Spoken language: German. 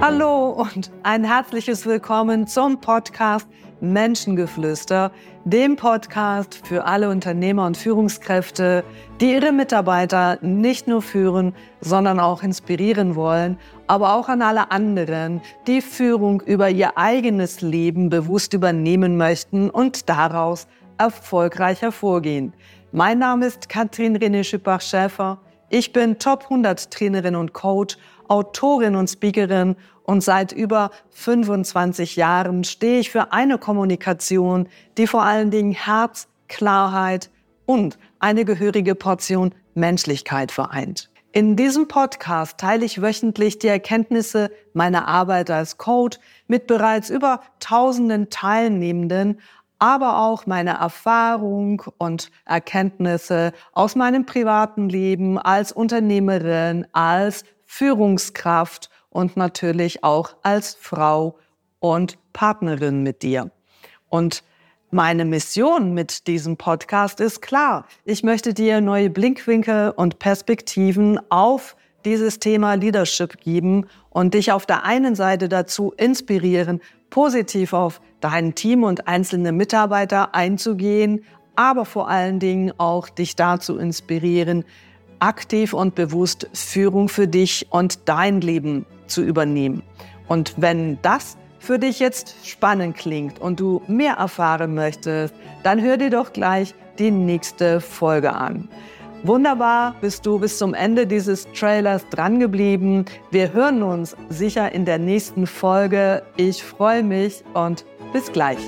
Hallo und ein herzliches Willkommen zum Podcast Menschengeflüster, dem Podcast für alle Unternehmer und Führungskräfte, die ihre Mitarbeiter nicht nur führen, sondern auch inspirieren wollen, aber auch an alle anderen, die Führung über ihr eigenes Leben bewusst übernehmen möchten und daraus erfolgreich hervorgehen. Mein Name ist Katrin René Schüppach-Schäfer. Ich bin Top 100 Trainerin und Coach, Autorin und Speakerin und seit über 25 Jahren stehe ich für eine Kommunikation, die vor allen Dingen Herz, Klarheit und eine gehörige Portion Menschlichkeit vereint. In diesem Podcast teile ich wöchentlich die Erkenntnisse meiner Arbeit als Coach mit bereits über tausenden Teilnehmenden, aber auch meine Erfahrung und Erkenntnisse aus meinem privaten Leben als Unternehmerin, als Führungskraft und natürlich auch als Frau und Partnerin mit dir. Und meine Mission mit diesem Podcast ist klar. Ich möchte dir neue Blinkwinkel und Perspektiven auf dieses Thema Leadership geben und dich auf der einen Seite dazu inspirieren, positiv auf dein Team und einzelne Mitarbeiter einzugehen, aber vor allen Dingen auch dich dazu inspirieren, aktiv und bewusst Führung für dich und dein Leben zu übernehmen. Und wenn das für dich jetzt spannend klingt und du mehr erfahren möchtest, dann hör dir doch gleich die nächste Folge an. Wunderbar, bist du bis zum Ende dieses Trailers drangeblieben. Wir hören uns sicher in der nächsten Folge. Ich freue mich und bis gleich.